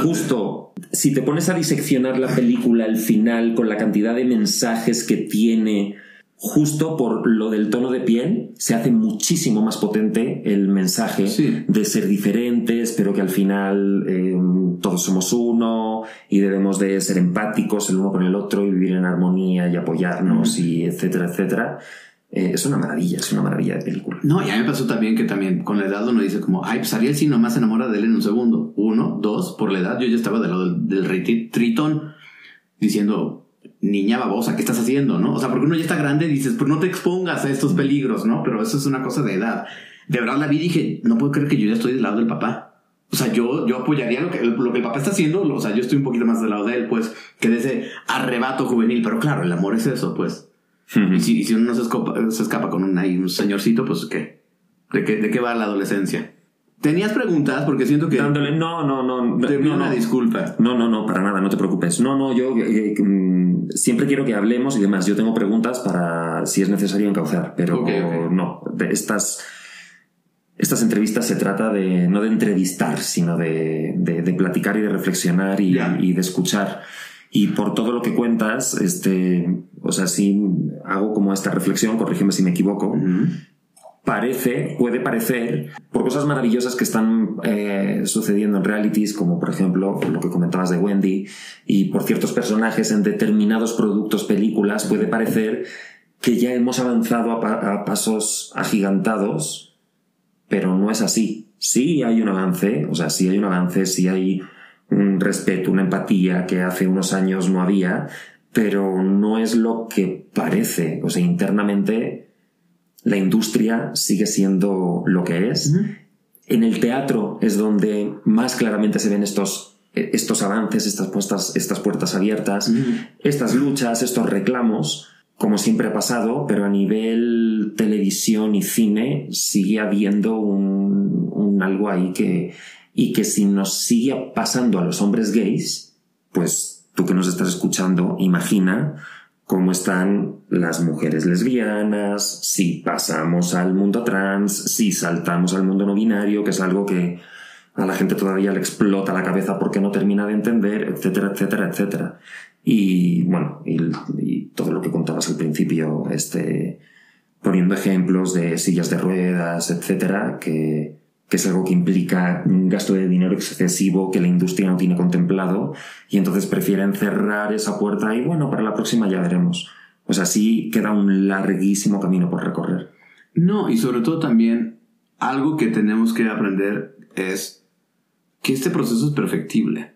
justo, si te pones a diseccionar la película al final con la cantidad de mensajes que tiene, justo por lo del tono de piel, se hace muchísimo más potente el mensaje Sí. de ser diferentes, pero que al final eh, todos somos uno y debemos de ser empáticos el uno con el otro y vivir en armonía y apoyarnos y etcétera, etcétera. Eh, es una maravilla, es una maravilla de película. No, y a mí me pasó también que también con la edad uno dice como, ay, pues Ariel sí nomás se enamora de él en un segundo. Uno, dos, por la edad yo ya estaba del lado del, del tritón diciendo, niña babosa, ¿qué estás haciendo? ¿No? O sea, porque uno ya está grande y dices, pues no te expongas a estos peligros, ¿no? Pero eso es una cosa de edad. De verdad la vi dije, no puedo creer que yo ya estoy del lado del papá. O sea, yo, yo apoyaría lo que, lo que el papá está haciendo. O sea, yo estoy un poquito más del lado de él, pues, que de ese arrebato juvenil. Pero claro, el amor es eso, pues. Y si, y si uno no se escapa, se escapa con un, un señorcito, pues ¿qué? ¿De qué, ¿De qué va la adolescencia? Tenías preguntas porque siento que Dándole, no, no, no, te no, una no. disculpa. No, no, no, para nada, no te preocupes. No, no, yo eh, eh, mm, siempre quiero que hablemos y demás. Yo tengo preguntas para, si es necesario, encauzar, pero no. De estas, estas entrevistas se trata de, no de entrevistar, sino de, de- de platicar y de reflexionar y de escuchar. Y por todo lo que cuentas, este, o sea, sí hago como esta reflexión, corrígeme si me equivoco, Ujú. parece, puede parecer, por cosas maravillosas que están eh, sucediendo en realities, como por ejemplo lo que comentabas de Wendy, y por ciertos personajes en determinados productos, películas, puede parecer que ya hemos avanzado a, pa- a pasos agigantados, pero no es así. Sí hay un avance, o sea, sí hay un avance, sí hay un respeto, una empatía que hace unos años no había, pero no es lo que parece. O sea, internamente la industria sigue siendo lo que es. En el teatro es donde más claramente se ven estos, estos avances, estas, puestas, estas puertas abiertas, estas luchas, estos reclamos, como siempre ha pasado, pero a nivel televisión y cine sigue habiendo un, un algo ahí que, y que si nos sigue pasando a los hombres gays, pues tú que nos estás escuchando, imagina cómo están las mujeres lesbianas, si pasamos al mundo trans, si saltamos al mundo no binario, que es algo que a la gente todavía le explota la cabeza porque no termina de entender, etcétera, etcétera, etcétera. Y bueno, y, todo lo que contabas al principio, este, poniendo ejemplos de sillas de ruedas, etcétera, que, que es algo que implica un gasto de dinero excesivo que la industria no tiene contemplado y entonces prefieren cerrar esa puerta y bueno, para la próxima ya veremos. Pues así queda un larguísimo camino por recorrer. No, y sobre todo también algo que tenemos que aprender es que este proceso es perfectible.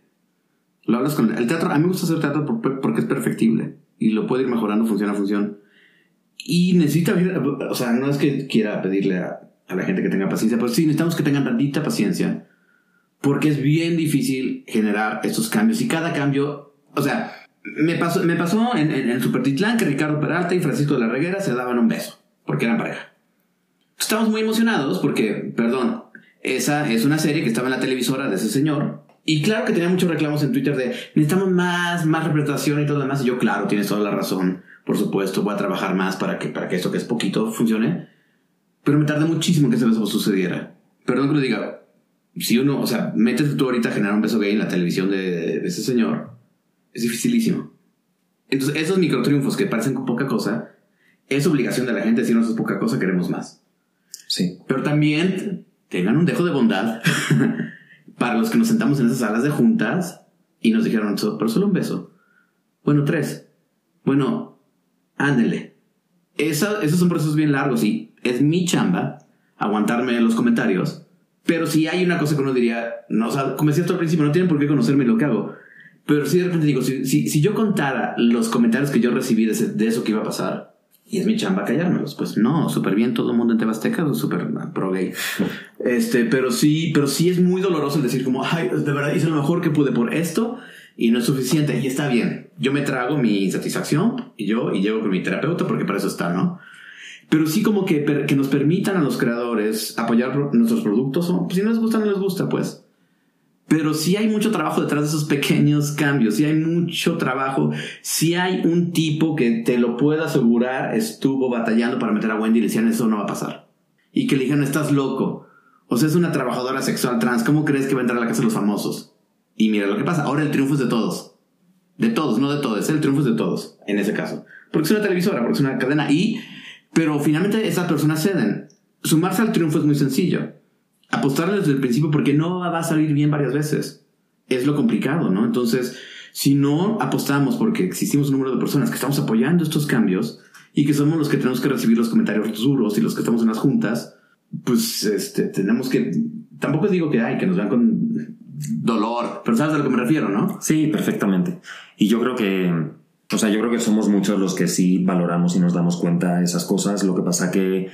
Lo hablas con el teatro. A mí me gusta hacer teatro porque es perfectible y lo puede ir mejorando función a función. Y necesita, o sea, no es que quiera pedirle a, a la gente que tenga paciencia, pero sí necesitamos que tengan tantita paciencia porque es bien difícil generar estos cambios y cada cambio, o sea, me pasó, me pasó en, en, en Supertitlán que Ricardo Peralta y Francisco de la Reguera se daban un beso porque eran pareja. Estamos muy emocionados porque, perdón, esa es una serie que estaba en la televisora de ese señor. Y claro que tenía muchos reclamos en Twitter de necesitamos más, más representación y todo lo demás. Y yo, claro, tienes toda la razón. Por supuesto, voy a trabajar más para que, para que esto que es poquito funcione. Pero me tardé muchísimo que ese beso sucediera. Perdón que lo diga. Si uno, o sea, métete tú ahorita a generar un beso gay en la televisión de, de ese señor, es dificilísimo. Entonces, esos microtriunfos que parecen poca cosa, es obligación de la gente decirnos es poca cosa, queremos más. Sí. Pero también tengan un dejo de bondad para los que nos sentamos en esas salas de juntas y nos dijeron, pero solo un beso. Bueno, tres. Bueno, ándele. Esa, esos son procesos bien largos y es mi chamba aguantarme los comentarios. Pero si hay una cosa que uno diría, no, o sea, como decía al principio, no tienen por qué conocerme lo que hago. Pero si de repente digo, si, si, si yo contara los comentarios que yo recibí de, ese, de eso que iba a pasar, y es mi chamba callármelos. Pues no, súper bien todo el mundo en Tebasteca, súper pro gay. Este, pero sí, pero sí es muy doloroso el decir como, ay, de verdad hice lo mejor que pude por esto y no es suficiente y está bien. Yo me trago mi insatisfacción y yo, y llego con mi terapeuta porque para eso está, ¿no? Pero sí como que, que nos permitan a los creadores apoyar nuestros productos pues, si no les gusta, no les gusta, pues. Pero sí hay mucho trabajo detrás de esos pequeños cambios, sí hay mucho trabajo, sí hay un tipo que te lo puedo asegurar estuvo batallando para meter a Wendy y le decían eso no va a pasar. Y que le dijeron estás loco. O sea, es una trabajadora sexual trans, ¿cómo crees que va a entrar a la casa de los famosos? Y mira lo que pasa, ahora el triunfo es de todos. De todos, no de todos, el triunfo es de todos, en ese caso. Porque es una televisora, porque es una cadena y... Pero finalmente esas personas ceden. Sumarse al triunfo es muy sencillo apostarle desde el principio porque no va a salir bien varias veces. Es lo complicado, ¿no? Entonces, si no apostamos porque existimos un número de personas que estamos apoyando estos cambios y que somos los que tenemos que recibir los comentarios duros y los que estamos en las juntas, pues este, tenemos que... Tampoco digo que hay que nos vean con dolor, pero sabes a lo que me refiero, ¿no? Sí, perfectamente. Y yo creo que, o sea, yo creo que somos muchos los que sí valoramos y nos damos cuenta de esas cosas. Lo que pasa que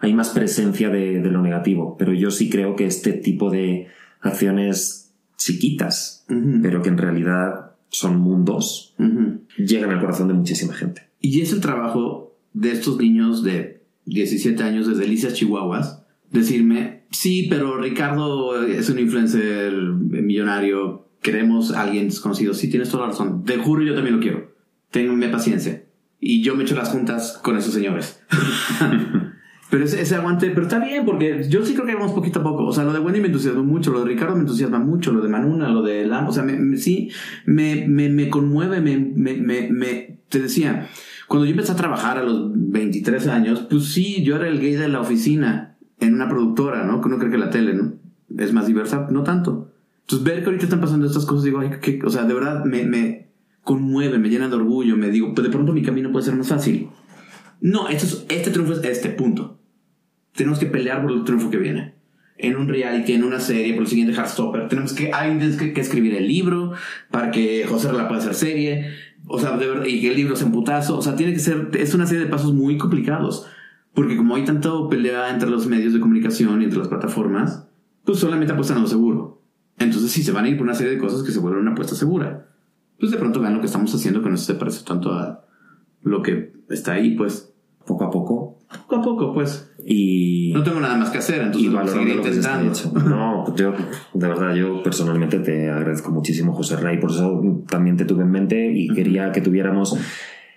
hay más presencia de, de, lo negativo. Pero yo sí creo que este tipo de acciones chiquitas, uh -huh. pero que en realidad son mundos, uh -huh. llegan al corazón de muchísima gente. Y es el trabajo de estos niños de 17 años de Delicias Chihuahuas, decirme, sí, pero Ricardo es un influencer millonario, queremos a alguien desconocido, sí, tienes toda la razón, te juro yo también lo quiero, tenme paciencia. Y yo me echo las juntas con esos señores. Pero ese, ese, aguante, pero está bien, porque yo sí creo que vamos poquito a poco. O sea, lo de Wendy me entusiasma mucho, lo de Ricardo me entusiasma mucho, lo de Manuna, lo de Lam, o sea, me, me, sí, me, me, me conmueve, me, me, me, te decía, cuando yo empecé a trabajar a los 23 años, pues sí, yo era el gay de la oficina en una productora, ¿no? Que uno cree que la tele, ¿no? Es más diversa, no tanto. Entonces, ver que ahorita están pasando estas cosas, digo, ay, que, o sea, de verdad me, me conmueve, me llena de orgullo, me digo, pues de pronto mi camino puede ser más fácil. No, este, es, este triunfo es este, punto tenemos que pelear por el triunfo que viene. En un reality, en una serie, por el siguiente Heartstopper, tenemos que, alguien que, que, escribir el libro para que José la pueda hacer serie, o sea, de verdad, y que el libro sea un putazo, o sea, tiene que ser, es una serie de pasos muy complicados, porque como hay tanto pelea entre los medios de comunicación y entre las plataformas, pues solamente apuestan a lo seguro. Entonces, si se van a ir por una serie de cosas que se vuelven una apuesta segura, pues de pronto vean lo que estamos haciendo, que no se parece tanto a lo que está ahí, pues poco a poco. Poco a poco, pues. Y. No tengo nada más que hacer, entonces y valorando lo que está hecho. No, yo, de verdad, yo personalmente te agradezco muchísimo, José Rey. Por eso también te tuve en mente y quería que tuviéramos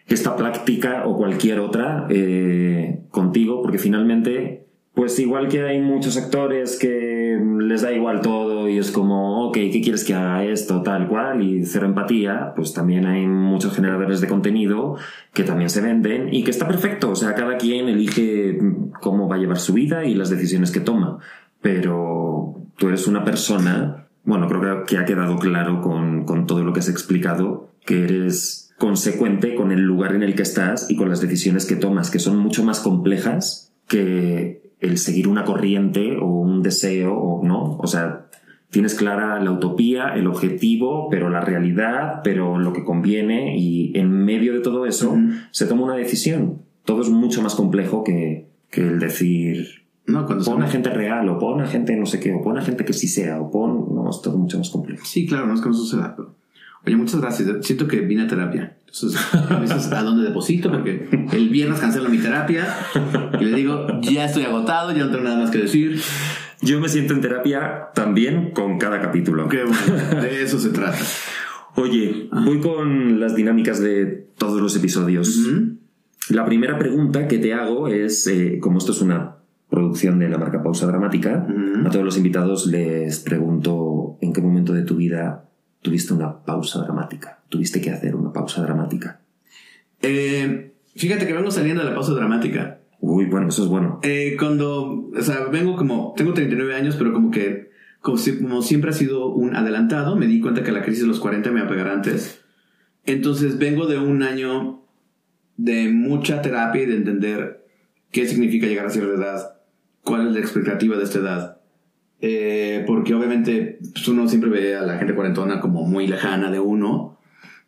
esta práctica o cualquier otra eh, contigo, porque finalmente, pues igual que hay muchos actores que que les da igual todo y es como, ok, ¿qué quieres que haga esto, tal cual? Y cero empatía, pues también hay muchos generadores de contenido que también se venden y que está perfecto. O sea, cada quien elige cómo va a llevar su vida y las decisiones que toma. Pero tú eres una persona, bueno, creo que ha quedado claro con, con todo lo que has explicado, que eres consecuente con el lugar en el que estás y con las decisiones que tomas, que son mucho más complejas que el seguir una corriente o un deseo o no. O sea, tienes clara la utopía, el objetivo, pero la realidad, pero lo que conviene y en medio de todo eso se toma una decisión. Todo es mucho más complejo que, que el decir No, cuando pon a gente real o pon a gente no sé qué o pon a gente que sí sea o pon... No, es todo mucho más complejo. Sí, claro, no es que no suceda. Pero... Oye, muchas gracias. Siento que vine a terapia. Entonces, dices a dónde deposito, porque el viernes cancelo mi terapia y le digo, ya estoy agotado, ya no tengo nada más que decir. Yo me siento en terapia también con cada capítulo. Qué bueno, de eso se trata. Oye, voy con las dinámicas de todos los episodios. La primera pregunta que te hago es, eh, como esto es una producción de la marca Pausa Dramática, a todos los invitados les pregunto en qué momento de tu vida tuviste una pausa dramática, tuviste que hacer una pausa dramática. Eh, fíjate que vengo saliendo de la pausa dramática. Uy, bueno, eso es bueno. Eh, cuando, o sea, vengo como, tengo 39 años, pero como que, como, si- como siempre ha sido un adelantado, me di cuenta que la crisis de los 40 me iba a pegar antes. Entonces vengo de un año de mucha terapia y de entender qué significa llegar a cierta edad, cuál es la expectativa de esta edad. Eh, porque obviamente pues, uno siempre ve a la gente cuarentona como muy lejana de uno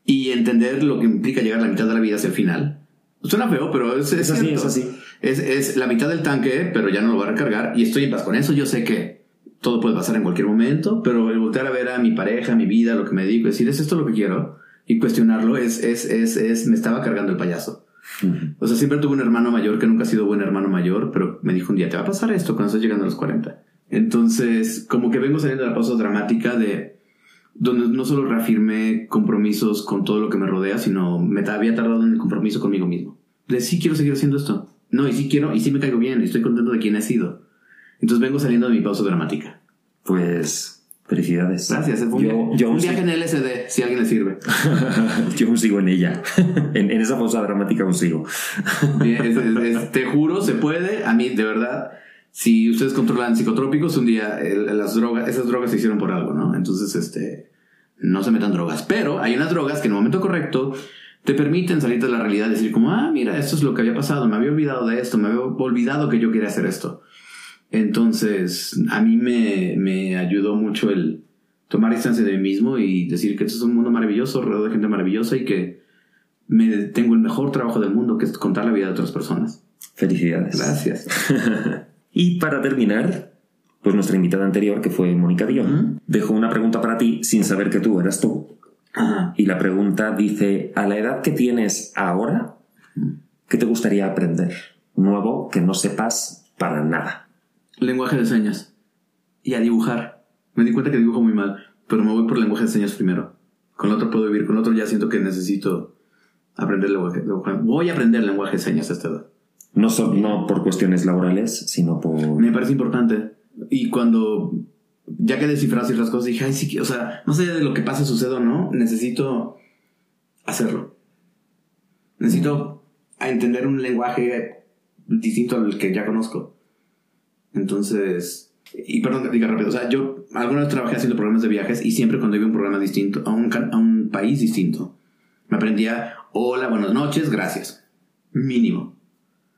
y entender lo que implica llegar a la mitad de la vida hacia el final. Suena feo, pero es, Es así, cierto. es así. Es, es la mitad del tanque, pero ya no lo voy a recargar y estoy en paz con eso. Yo sé que todo puede pasar en cualquier momento, pero el voltear a ver a mi pareja, mi vida, lo que me dedico, decir, ¿es esto lo que quiero? Y cuestionarlo es, es, es, es, me estaba cargando el payaso. O sea, siempre tuve un hermano mayor que nunca ha sido buen hermano mayor, pero me dijo un día, te va a pasar esto cuando estés llegando a los 40. Entonces, como que vengo saliendo de la pausa dramática de donde no solo reafirmé compromisos con todo lo que me rodea, sino me había tardado en el compromiso conmigo mismo. De sí quiero seguir haciendo esto. No, y sí quiero, y sí me caigo bien, y estoy contento de quién he sido. Entonces vengo saliendo de mi pausa dramática. Pues felicidades. Gracias. Fue un, Yo, yo un aún viaje sigo- en LSD, si a alguien le sirve. yo aún sigo en ella. en, en esa pausa dramática aún sigo. Bien, es- es- es- te juro, se puede. A mí, de verdad, si ustedes controlan psicotrópicos, un día el- las drogas, esas drogas se hicieron por algo, ¿no? Entonces, este, no se metan drogas. Pero hay unas drogas que en el momento correcto te permiten salir de la realidad y decir como, ah, mira, esto es lo que había pasado, me había olvidado de esto, me había olvidado que yo quería hacer esto. Entonces, a mí me, me ayudó mucho el tomar distancia de mí mismo y decir que esto es un mundo maravilloso, rodeado de gente maravillosa y que me, tengo el mejor trabajo del mundo, que es contar la vida de otras personas. Felicidades. Gracias. Y para terminar, pues nuestra invitada anterior, que fue Mónica Dion, dejó una pregunta para ti sin saber que tú eras tú. Y la pregunta dice, a la edad que tienes ahora, ¿qué te gustaría aprender? Nuevo que no sepas para nada. Lenguaje de señas. Y a dibujar. Me di cuenta que dibujo muy mal, pero me voy por lenguaje de señas primero. Con el otro puedo vivir, con el otro ya siento que necesito aprender lenguaje. Voy a aprender lenguaje de señas a esta edad. No, so- no por cuestiones laborales, sino por... Me parece importante. Y cuando ya que descifrar ciertas cosas, dije, ay, sí, o sea, no sé de lo que pasa, sucede o no, necesito hacerlo. Necesito entender un lenguaje distinto al que ya conozco. Entonces, y perdón que diga rápido, o sea, yo alguna vez trabajé haciendo programas de viajes y siempre cuando iba a un programa distinto, a un, a un país distinto, me aprendía, hola, buenas noches, gracias. Mínimo.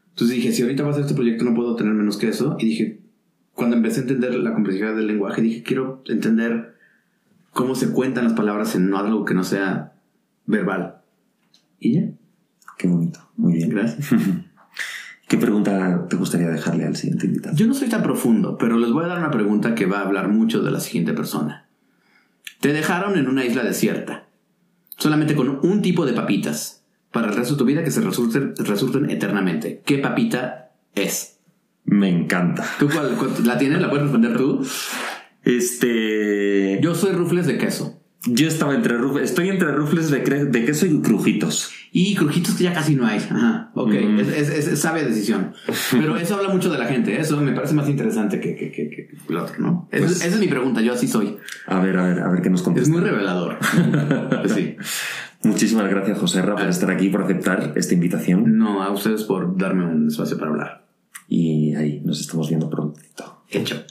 Entonces dije, si ahorita voy a hacer este proyecto no puedo tener menos que eso. Y dije, cuando empecé a entender la complejidad del lenguaje, dije, quiero entender cómo se cuentan las palabras en algo que no sea verbal. Y ya, Qué bonito. Muy bien. gracias. ¿Qué pregunta te gustaría dejarle al siguiente invitado? Yo no soy tan profundo, pero les voy a dar una pregunta que va a hablar mucho de la siguiente persona. Te dejaron en una isla desierta, solamente con un tipo de papitas, para el resto de tu vida que se resulten, resulten eternamente. ¿Qué papita es? Me encanta. ¿Tú cuál, cuál- la tienes? ¿La puedes responder tú? Este... Yo soy rufles de queso. Yo estaba entre ruf- estoy entre rufles de, queso y crujitos. Y crujitos que ya casi no hay. Ajá, ok. Mm. Es, es, es- es sabia decisión. Pero eso habla mucho de la gente. Eso me parece más interesante que, que, que, que lo otro, ¿no? Esa, Pues- es- esa es mi pregunta. Yo así soy. A ver, a ver, a ver qué nos Es contesta. muy revelador. Sí. Muchísimas gracias, José Ra, por estar aquí, por aceptar esta invitación. No, a ustedes por darme un espacio para hablar. Y ahí nos estamos viendo prontito. Hecho.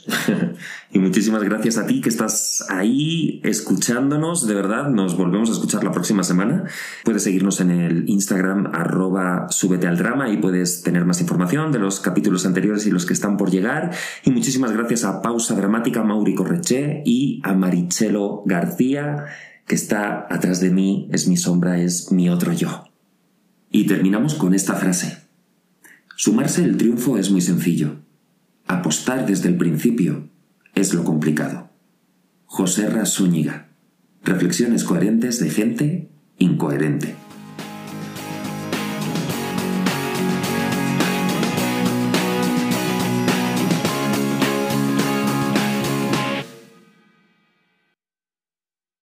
y muchísimas gracias a ti que estás ahí escuchándonos. De verdad, nos volvemos a escuchar la próxima semana. Puedes seguirnos en el Instagram arroba súbete al drama y puedes tener más información de los capítulos anteriores y los que están por llegar. Y muchísimas gracias a Pausa Dramática Mauri Correché y a Marichelo García que está atrás de mí, es mi sombra, es mi otro yo. Y terminamos con esta frase. Sumarse el triunfo es muy sencillo. Apostar desde el principio es lo complicado. José Zúñiga. Reflexiones coherentes de gente incoherente.